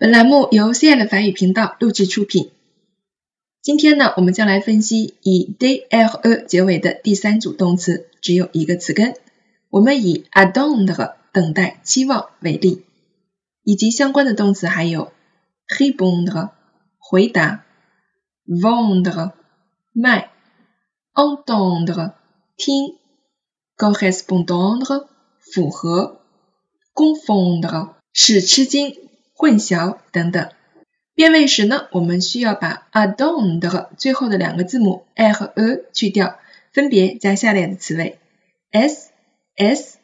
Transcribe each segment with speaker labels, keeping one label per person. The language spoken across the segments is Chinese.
Speaker 1: 本栏目由 C L 法语频道录制出品。今天呢，我们将来分析以 d l e 结尾的第三组动词，只有一个词根。我们以 attendre 等待、期望为例，以及相关的动词还有 h e b o n d 回答，vendre 卖，entendre 听，correspondre 符合，confondre 使吃惊。混淆等等。变位时呢，我们需要把 a d o n 的最后的两个字母 a 和 e 去掉，分别加下列的词尾 s s。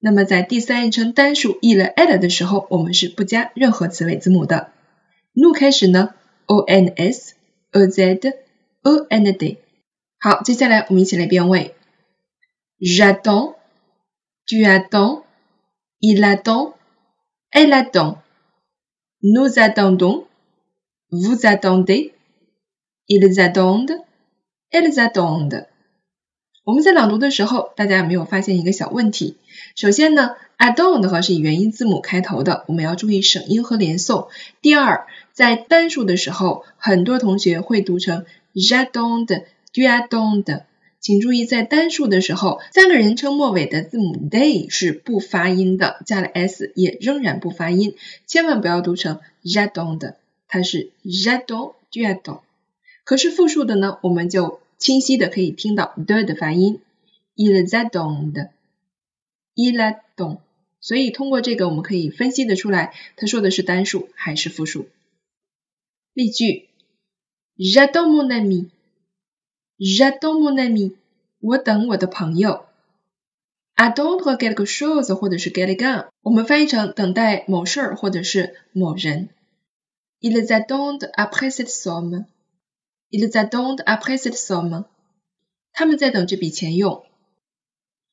Speaker 1: 那么在第三人称单数 e 了 l 的时候，我们是不加任何词尾字母的。怒开始呢，o n s a z o n d。好，接下来我们一起来变位。J'attends，tu attends，il attend，elle attend。Nous attendons, vous attendez, ils attendent, elles attendent。我们在朗读的时候，大家有没有发现一个小问题？首先呢，attend 和是以元音字母开头的，我们要注意省音和连诵。第二，在单数的时候，很多同学会读成 j'attends, tu attends。请注意，在单数的时候，三个人称末尾的字母 they 是不发音的，加了 s 也仍然不发音，千万不要读成 j'adon 的，它是 j'adon j'adon。可是复数的呢，我们就清晰的可以听到 the 的发音，il j'adon 的，il j'adon。所以通过这个，我们可以分析的出来，他说的是单数还是复数。例句：j'adon mon ami。J'attends mon ami，我等我的朋友。Attendre quelque chose 或者是 quelqu'un，我们翻译成等待某事儿或者是某人。Ils attendent après cette somme。Ils attendent après cette somme。他们在等这笔钱用。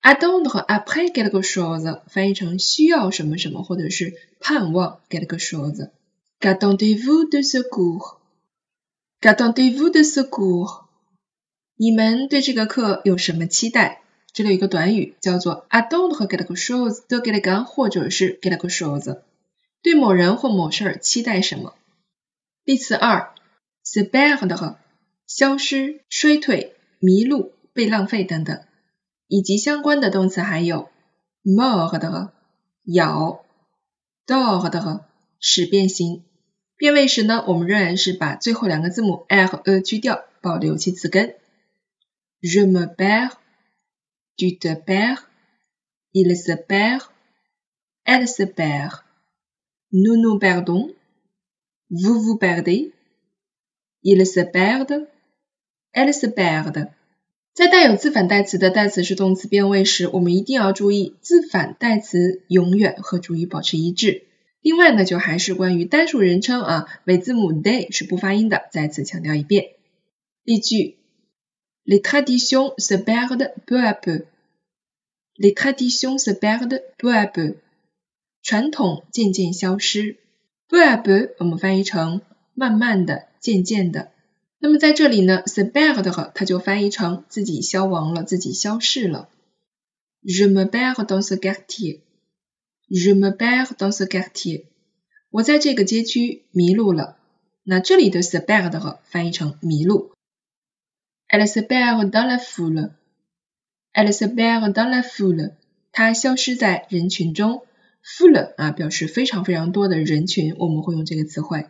Speaker 1: Attendre après quelque chose 翻译成需要什么什么或者是盼望 quelque chose。Qu'attendez-vous de secours？Qu'attendez-vous de secours？ 你们对这个课有什么期待？这里有一个短语叫做 attendre quelque chose de quelqu'un，或者是 quelque chose，对某人或某事儿期待什么？例词二，se perdre，消失、衰退、迷路、被浪费等等，以及相关的动词还有 mordre，咬，dordre，使变形。变位时呢，我们仍然是把最后两个字母 l 和 e 去掉，保留其词根。Je me perds, tu te perds, il se perd, elle se perd. Nous nous perdons, vous vous perdez, ils se perdent, elles se perdent。在带有自反代词的代词式动词变位时，我们一定要注意自反代词永远和主语保持一致。另外呢，就还是关于单数人称啊，尾字母 day 是不发音的，再次强调一遍。例句。Les traditions se perdent peu à peu. Les traditions se perdent peu à peu. 传统渐渐消失。peu à peu 我们翻译成慢慢的、渐渐的。那么在这里呢，se perd 它就翻译成自己消亡了、自己消逝了。Je me perds dans ce quartier. Je me perds dans ce quartier. 我在这个街区迷路了。那这里的 se perd 翻译成迷路。Elle se perd dans la foule. Elle se perd dans la foule. 它消失在人群中。foule 啊，表示非常非常多的人群，我们会用这个词汇。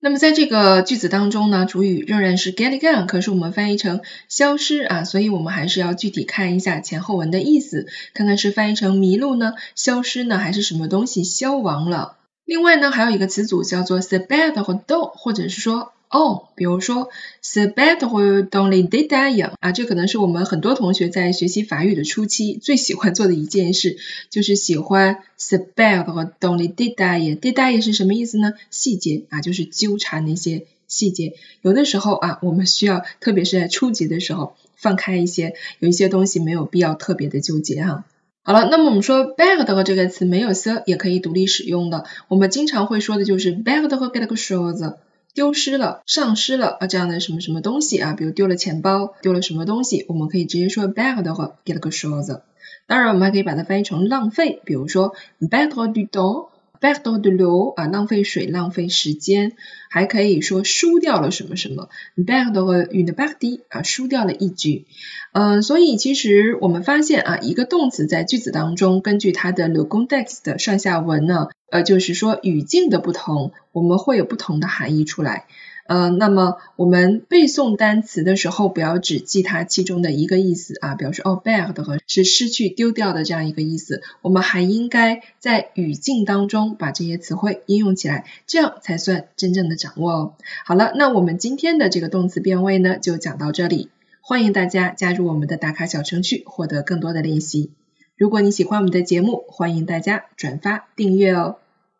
Speaker 1: 那么在这个句子当中呢，主语仍然是 get g o n 可是我们翻译成消失啊，所以我们还是要具体看一下前后文的意思，看看是翻译成迷路呢，消失呢，还是什么东西消亡了。另外呢，还有一个词组叫做 se perd 或 do，或者是说。哦，比如说，se perdre dans les détails 啊，这可能是我们很多同学在学习法语的初期最喜欢做的一件事，就是喜欢 se perdre dans les détails。détails 是什么意思呢？细节啊，就是纠缠那些细节。有的时候啊，我们需要，特别是在初级的时候，放开一些，有一些东西没有必要特别的纠结哈。好了，那么我们说 b a g d 这个词没有 se 也可以独立使用的，我们经常会说的就是 perdre quelque chose。丢失了、丧失了啊这样的什么什么东西啊，比如丢了钱包、丢了什么东西，我们可以直接说 “bag” 的话，get 个 shoes。当然，我们还可以把它翻译成浪费，比如说 bad du temps perdo de l'eau 啊，浪费水，浪费时间，还可以说输掉了什么什么，perdre une partie 啊，输掉了一局。嗯，所以其实我们发现啊，一个动词在句子当中，根据它的 le context 的上下文呢，呃，就是说语境的不同，我们会有不同的含义出来。呃，那么我们背诵单词的时候，不要只记它其中的一个意思啊，比如说哦，bad 和是失去、丢掉的这样一个意思，我们还应该在语境当中把这些词汇应用起来，这样才算真正的掌握哦。好了，那我们今天的这个动词变位呢，就讲到这里，欢迎大家加入我们的打卡小程序，获得更多的练习。如果你喜欢我们的节目，欢迎大家转发订阅哦。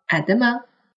Speaker 1: 爱的吗？